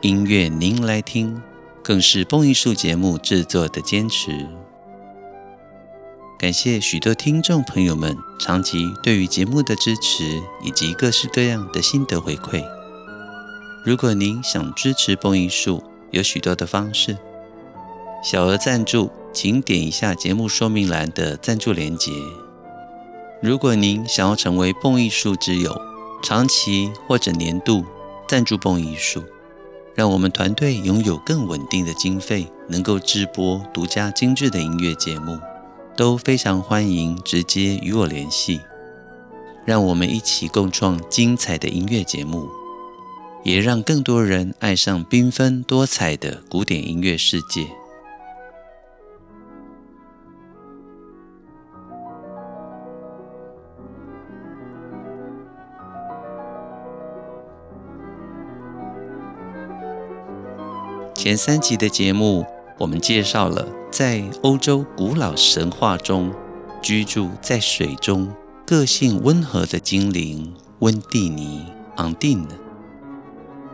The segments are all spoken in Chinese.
音乐您来听，更是蹦艺术节目制作的坚持。感谢许多听众朋友们长期对于节目的支持，以及各式各样的心得回馈。如果您想支持蹦艺术，有许多的方式。小额赞助，请点一下节目说明栏的赞助连结。如果您想要成为蹦艺术之友，长期或者年度赞助蹦艺术，让我们团队拥有更稳定的经费，能够制播独家精致的音乐节目。都非常欢迎直接与我联系，让我们一起共创精彩的音乐节目，也让更多人爱上缤纷多彩的古典音乐世界。前三集的节目，我们介绍了在欧洲古老神话中居住在水中、个性温和的精灵温蒂尼 （Undine）。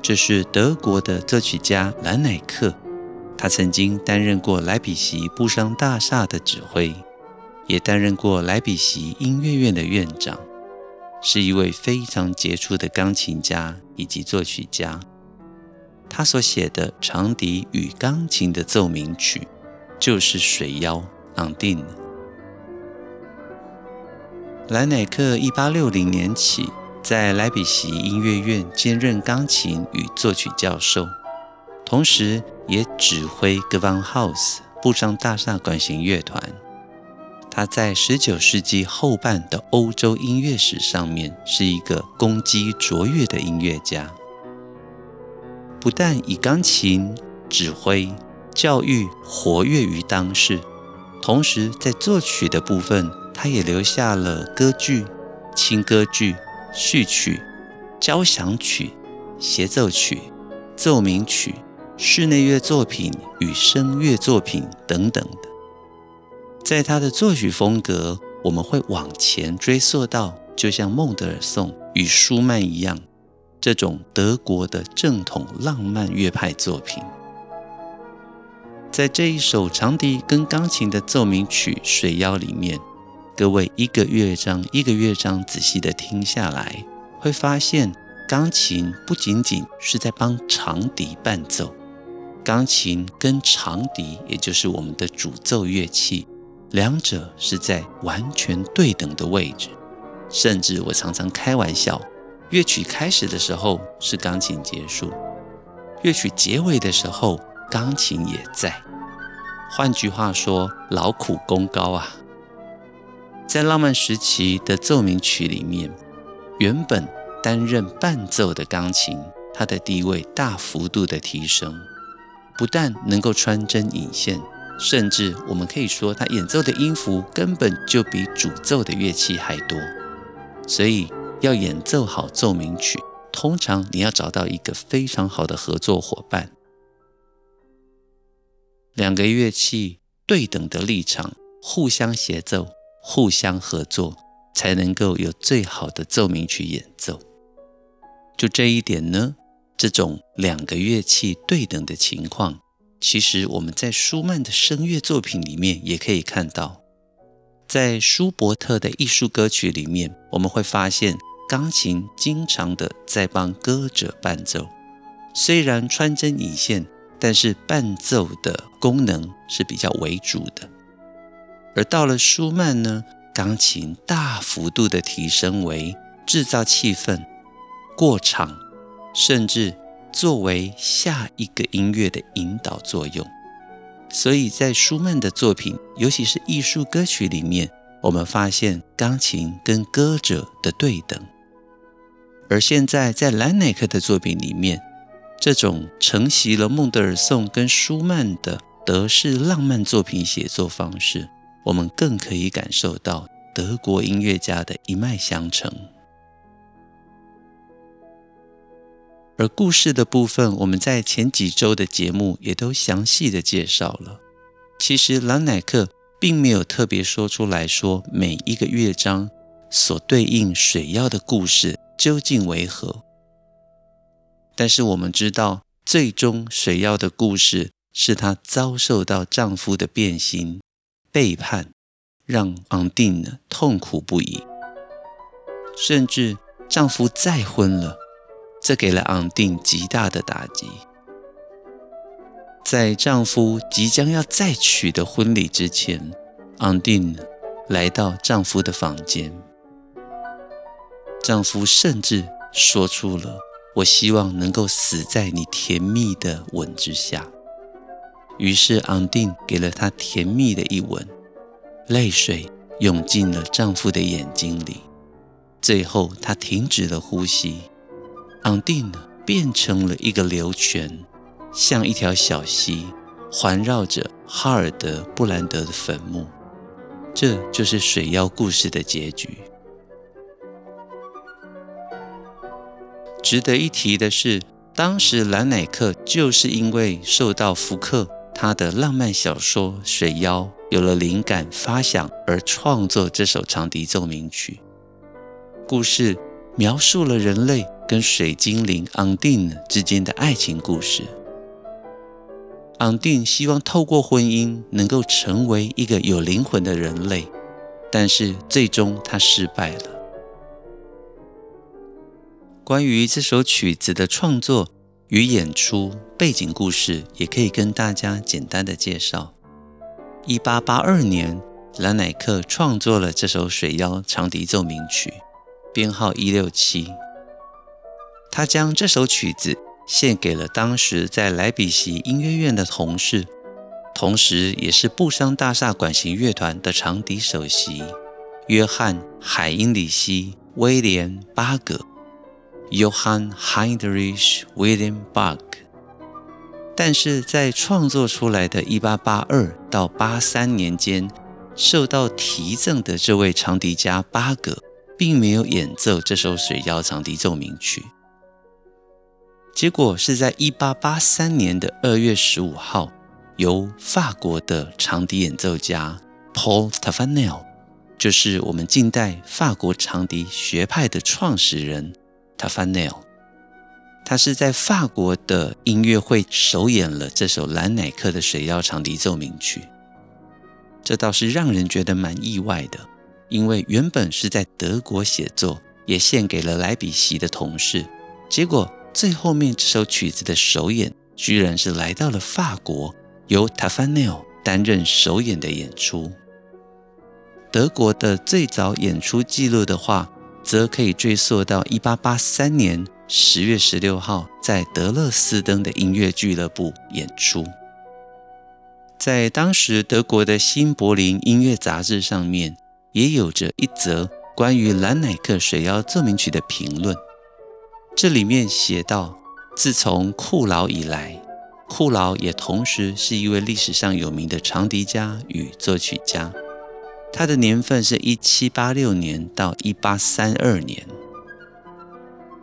这是德国的作曲家兰乃克，他曾经担任过莱比锡布商大厦的指挥，也担任过莱比锡音乐院的院长，是一位非常杰出的钢琴家以及作曲家。他所写的长笛与钢琴的奏鸣曲，就是《水妖》Undine。兰乃克一八六零年起在莱比锡音乐院兼任钢琴与作曲教授，同时也指挥 g e w a n h a u s 布商大厦管弦乐团。他在十九世纪后半的欧洲音乐史上面是一个功绩卓越的音乐家。不但以钢琴指挥、教育活跃于当世，同时在作曲的部分，他也留下了歌剧、轻歌剧、序曲、交响曲、协奏曲、奏鸣曲、室内乐作品与声乐作品等等的。在他的作曲风格，我们会往前追溯到，就像孟德尔颂与舒曼一样。这种德国的正统浪漫乐派作品，在这一首长笛跟钢琴的奏鸣曲《水妖》里面，各位一个乐章一个乐章仔细的听下来，会发现钢琴不仅仅是在帮长笛伴奏，钢琴跟长笛，也就是我们的主奏乐器，两者是在完全对等的位置，甚至我常常开玩笑。乐曲开始的时候是钢琴结束，乐曲结尾的时候钢琴也在。换句话说，劳苦功高啊！在浪漫时期的奏鸣曲里面，原本担任伴奏的钢琴，它的地位大幅度的提升，不但能够穿针引线，甚至我们可以说，它演奏的音符根本就比主奏的乐器还多，所以。要演奏好奏鸣曲，通常你要找到一个非常好的合作伙伴，两个乐器对等的立场，互相协奏、互相合作，才能够有最好的奏鸣曲演奏。就这一点呢，这种两个乐器对等的情况，其实我们在舒曼的声乐作品里面也可以看到，在舒伯特的艺术歌曲里面，我们会发现。钢琴经常的在帮歌者伴奏，虽然穿针引线，但是伴奏的功能是比较为主的。而到了舒曼呢，钢琴大幅度的提升为制造气氛、过场，甚至作为下一个音乐的引导作用。所以在舒曼的作品，尤其是艺术歌曲里面，我们发现钢琴跟歌者的对等。而现在，在兰乃克的作品里面，这种承袭了孟德尔颂跟舒曼的德式浪漫作品写作方式，我们更可以感受到德国音乐家的一脉相承。而故事的部分，我们在前几周的节目也都详细的介绍了。其实兰乃克并没有特别说出来说每一个乐章所对应水妖的故事究竟为何。但是我们知道，最终水妖的故事是她遭受到丈夫的变心、背叛，让昂定痛苦不已，甚至丈夫再婚了，这给了昂定极大的打击。在丈夫即将要再娶的婚礼之前，昂定来到丈夫的房间，丈夫甚至说出了。我希望能够死在你甜蜜的吻之下。于是昂定给了她甜蜜的一吻，泪水涌进了丈夫的眼睛里。最后，她停止了呼吸。昂定变成了一个流泉，像一条小溪，环绕着哈尔德布兰德的坟墓。这就是水妖故事的结局。值得一提的是，当时兰乃克就是因为受到福克他的浪漫小说《水妖》有了灵感发想而创作这首长笛奏鸣曲。故事描述了人类跟水精灵昂定之间的爱情故事。昂定希望透过婚姻能够成为一个有灵魂的人类，但是最终他失败了。关于这首曲子的创作与演出背景故事，也可以跟大家简单的介绍。一八八二年，兰乃克创作了这首《水妖》长笛奏鸣曲，编号一六七。他将这首曲子献给了当时在莱比锡音乐院的同事，同时也是布商大厦管弦乐团的长笛首席约翰·海因里希·威廉·巴格。Johann Heinrich Wilhelm Bach，但是在创作出来的1882到83年间，受到提赠的这位长笛家巴格，并没有演奏这首水妖长笛奏鸣曲。结果是在1883年的2月15号，由法国的长笛演奏家 Paul Taffanel，就是我们近代法国长笛学派的创始人。Taffanel，他是在法国的音乐会首演了这首兰乃克的水妖长笛奏鸣曲，这倒是让人觉得蛮意外的，因为原本是在德国写作，也献给了莱比锡的同事，结果最后面这首曲子的首演居然是来到了法国，由 Taffanel 担任首演的演出。德国的最早演出记录的话，则可以追溯到一八八三年十月十六号，在德勒斯登的音乐俱乐部演出。在当时德国的《新柏林音乐杂志》上面，也有着一则关于兰乃克水妖奏鸣曲的评论。这里面写道：自从库劳以来，库劳也同时是一位历史上有名的长笛家与作曲家。他的年份是一七八六年到一八三二年。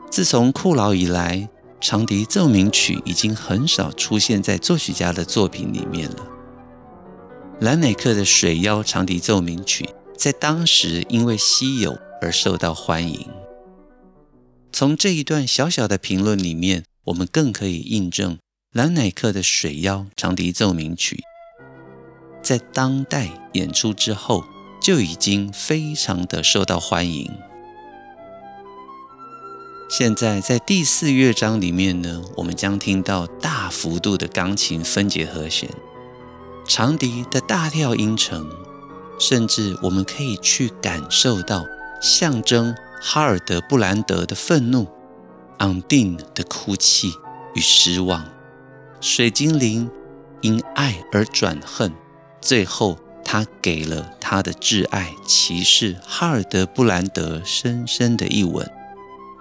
自从库劳以来，长笛奏鸣曲已经很少出现在作曲家的作品里面了。兰乃克的《水妖》长笛奏鸣曲在当时因为稀有而受到欢迎。从这一段小小的评论里面，我们更可以印证兰乃克的《水妖》长笛奏鸣曲在当代演出之后。就已经非常的受到欢迎。现在在第四乐章里面呢，我们将听到大幅度的钢琴分解和弦，长笛的大调音程，甚至我们可以去感受到象征哈尔德布兰德的愤怒，昂定的哭泣与失望，水精灵因爱而转恨，最后。他给了他的挚爱骑士哈尔德布兰德深深的一吻，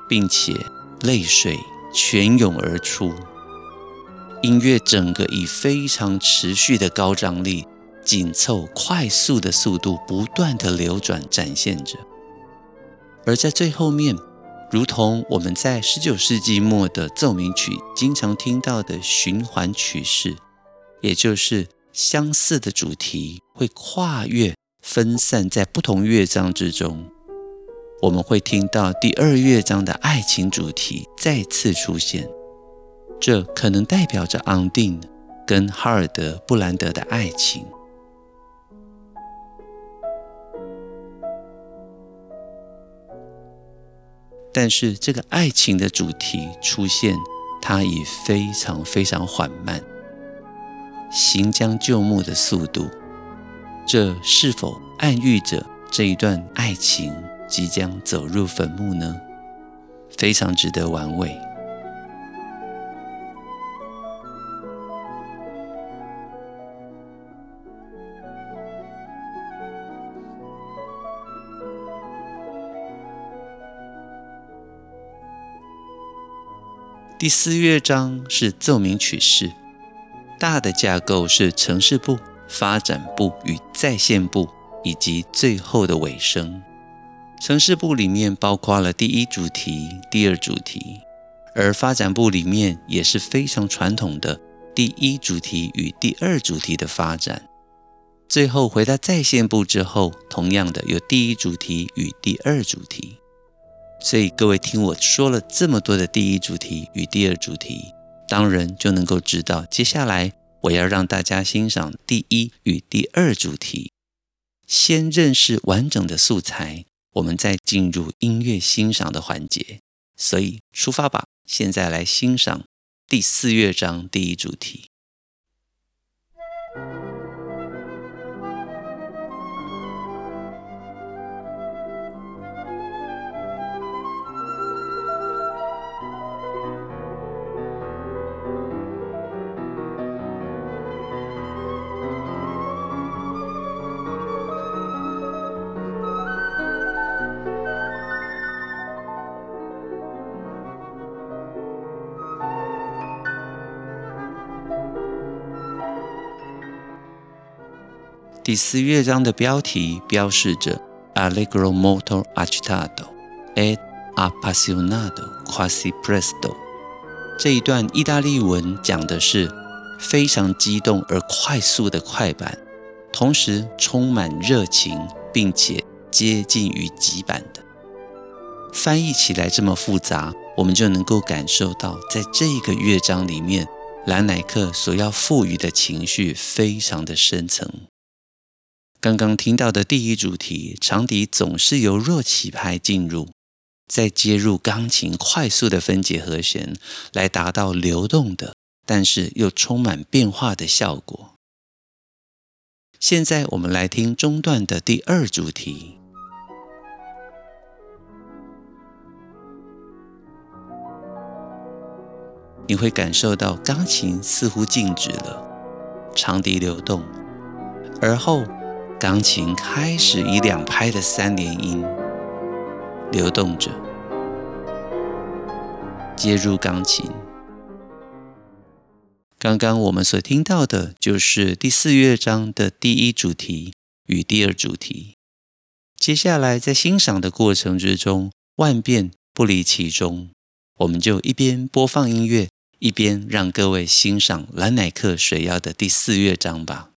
并且泪水泉涌而出，音乐整个以非常持续的高张力、紧凑、快速的速度不断的流转展现着，而在最后面，如同我们在十九世纪末的奏鸣曲经常听到的循环曲式，也就是相似的主题会跨越、分散在不同乐章之中，我们会听到第二乐章的爱情主题再次出现。这可能代表着昂定跟哈尔德布兰德的爱情，但是这个爱情的主题出现，它已非常非常缓慢、行将就木的速度，这是否暗喻着这一段爱情即将走入坟墓呢？非常值得玩味。第四乐章是奏鸣曲式，大的架构是城市部、发展部与在线部，以及最后的尾声。城市部里面包括了第一主题、第二主题，而发展部里面也是非常传统的第一主题与第二主题的发展。最后回到在线部之后，同样的有第一主题与第二主题。所以各位听我说了这么多的第一主题与第二主题，当然就能够知道，接下来我要让大家欣赏第一与第二主题，先认识完整的素材，我们再进入音乐欣赏的环节。所以出发吧，现在来欣赏第四乐章第一主题。第四乐章的标题标示着 “Allegro molto agitato ed appassionato quasi presto”。这一段意大利文讲的是非常激动而快速的快板，同时充满热情，并且接近于急板的。翻译起来这么复杂，我们就能够感受到，在这个乐章里面，兰乃克所要赋予的情绪非常的深层。刚刚听到的第一主题，长笛总是由弱起拍进入，再接入钢琴快速的分解和弦，来达到流动的，但是又充满变化的效果。现在我们来听中段的第二主题，你会感受到钢琴似乎静止了，长笛流动，而后。钢琴开始以两拍的三连音流动着，接入钢琴。刚刚我们所听到的就是第四乐章的第一主题与第二主题。接下来在欣赏的过程之中，万变不离其宗，我们就一边播放音乐，一边让各位欣赏兰乃克水曜的第四乐章吧。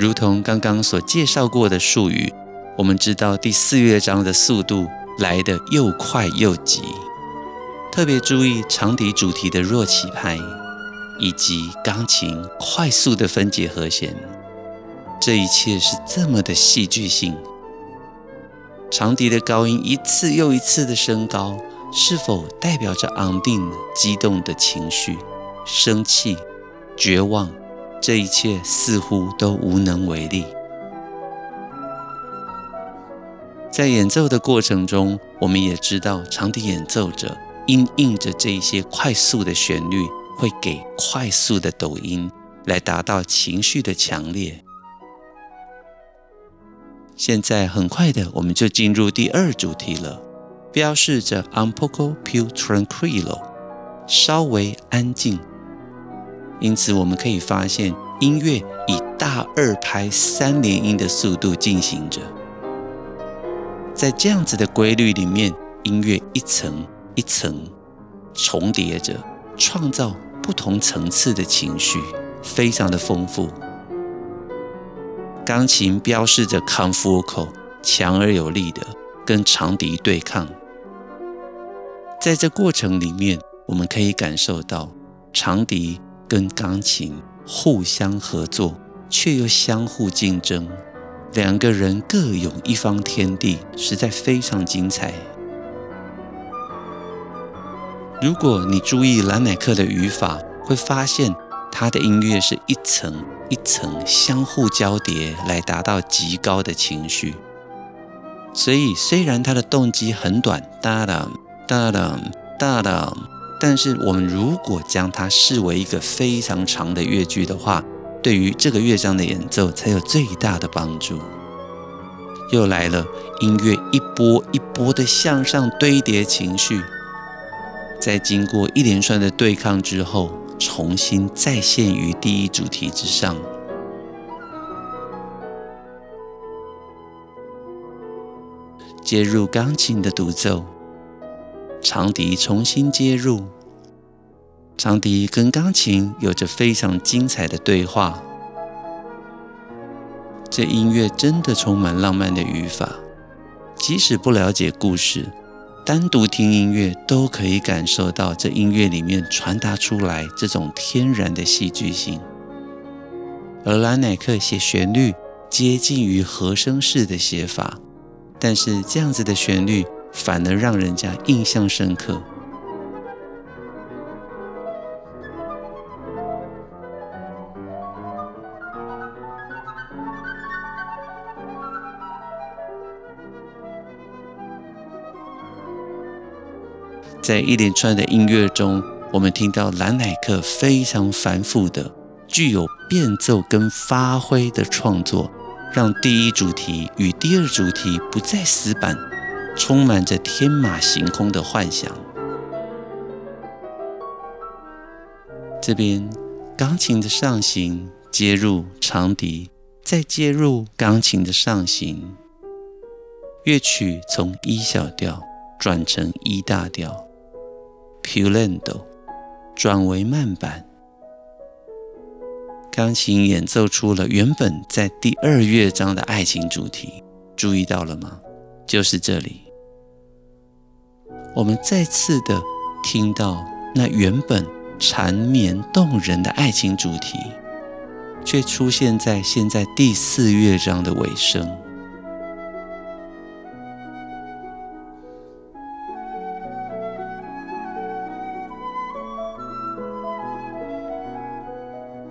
如同刚刚所介绍过的术语，我们知道第四乐章的速度来得又快又急，特别注意长笛主题的弱起拍，以及钢琴快速的分解和弦，这一切是这么的戏剧性。长笛的高音一次又一次的升高，是否代表着昂定、激动的情绪？生气、绝望，这一切似乎都无能为力。在演奏的过程中，我们也知道，长笛演奏者因应着这一些快速的旋律，会给快速的抖音，来达到情绪的强烈。现在很快的，我们就进入第二主题了，标示着 un poco più tranquillo，稍微安静。因此，我们可以发现，音乐以大二拍三连音的速度进行着。在这样子的规律里面，音乐一层一层重叠着，创造不同层次的情绪，非常的丰富。钢琴标示着 con fuoco，强而有力的跟长笛对抗。在这过程里面，我们可以感受到长笛跟钢琴互相合作，却又相互竞争，两个人各有一方天地，实在非常精彩。如果你注意兰乃克的语法，会发现。他的音乐是一层一层相互交叠，来达到极高的情绪。所以，虽然他的动机很短，哒哒哒哒哒哒，但是我们如果将它视为一个非常长的乐句的话，对于这个乐章的演奏才有最大的帮助。又来了，音乐一波一波的向上堆叠情绪，在经过一连串的对抗之后。重新再现于第一主题之上，接入钢琴的独奏，长笛重新接入，长笛跟钢琴有着非常精彩的对话。这音乐真的充满浪漫的语法，即使不了解故事。单独听音乐都可以感受到这音乐里面传达出来这种天然的戏剧性，而兰乃克写旋律接近于和声式的写法，但是这样子的旋律反而让人家印象深刻。在一连串的音乐中，我们听到蓝乃克非常繁复的、具有变奏跟发挥的创作，让第一主题与第二主题不再死板，充满着天马行空的幻想。这边钢琴的上行接入长笛，再接入钢琴的上行，乐曲从 E 小调转成 E 大调。，pulendo 转为慢板，钢琴演奏出了原本在第二乐章的爱情主题，注意到了吗？就是这里，我们再次的听到那原本缠绵动人的爱情主题，却出现在现在第四乐章的尾声。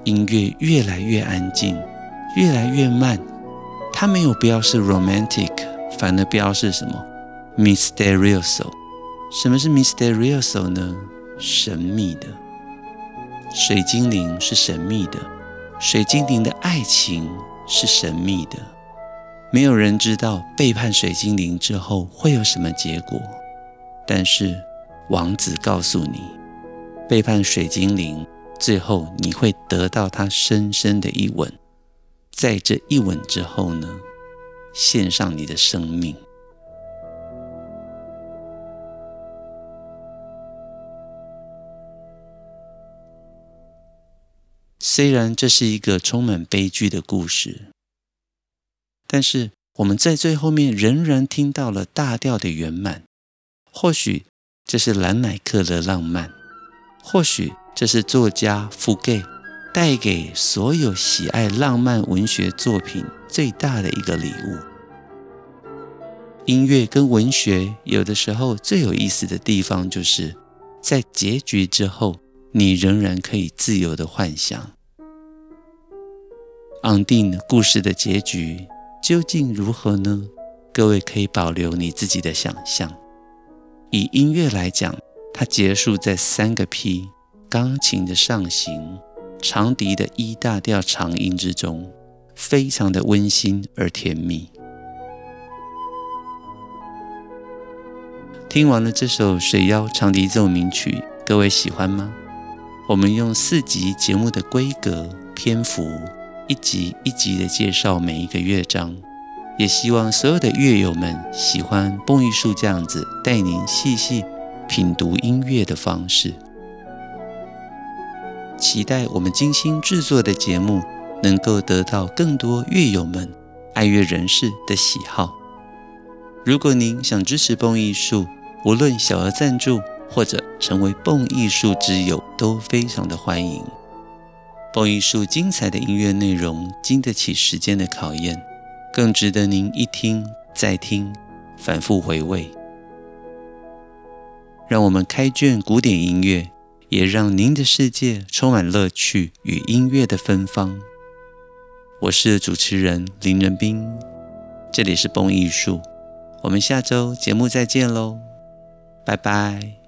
音乐越来越安静，越来越慢。它没有标示 romantic，反而标示什么？Mysterious。什么是 misterioso 呢？神秘的。水精灵是神秘的，水精灵的爱情是神秘的。没有人知道背叛水精灵之后会有什么结果，但是王子告诉你，背叛水精灵。最后，你会得到他深深的一吻，在这一吻之后呢，献上你的生命。虽然这是一个充满悲剧的故事，但是我们在最后面仍然听到了大调的圆满。或许这是兰乃克的浪漫，或许。这是作家福盖带给所有喜爱浪漫文学作品最大的一个礼物，音乐跟文学有的时候最有意思的地方，就是在结局之后，你仍然可以自由的幻想。昂定故事的结局究竟如何呢？各位可以保留你自己的想象。以音乐来讲，它结束在三个 P，钢琴的上行，长笛的 E 大调长音之中，非常的温馨而甜蜜。听完了这首水妖长笛奏鸣曲，各位喜欢吗？我们用四集节目的规格篇幅。一集一集的介绍每一个乐章，也希望所有的乐友们喜欢蹦艺术这样子带您细细品读音乐的方式。期待我们精心制作的节目能够得到更多乐友们、爱乐人士的喜好。如果您想支持蹦艺术，无论小额赞助或者成为蹦艺术之友，都非常的欢迎。蹦艺术精彩的音乐内容，经得起时间的考验，更值得您一听再听，反复回味。让我们开卷古典音乐，也让您的世界充满乐趣与音乐的芬芳。我是主持人林仁斌，这里是蹦艺术，我们下周节目再见喽，拜拜。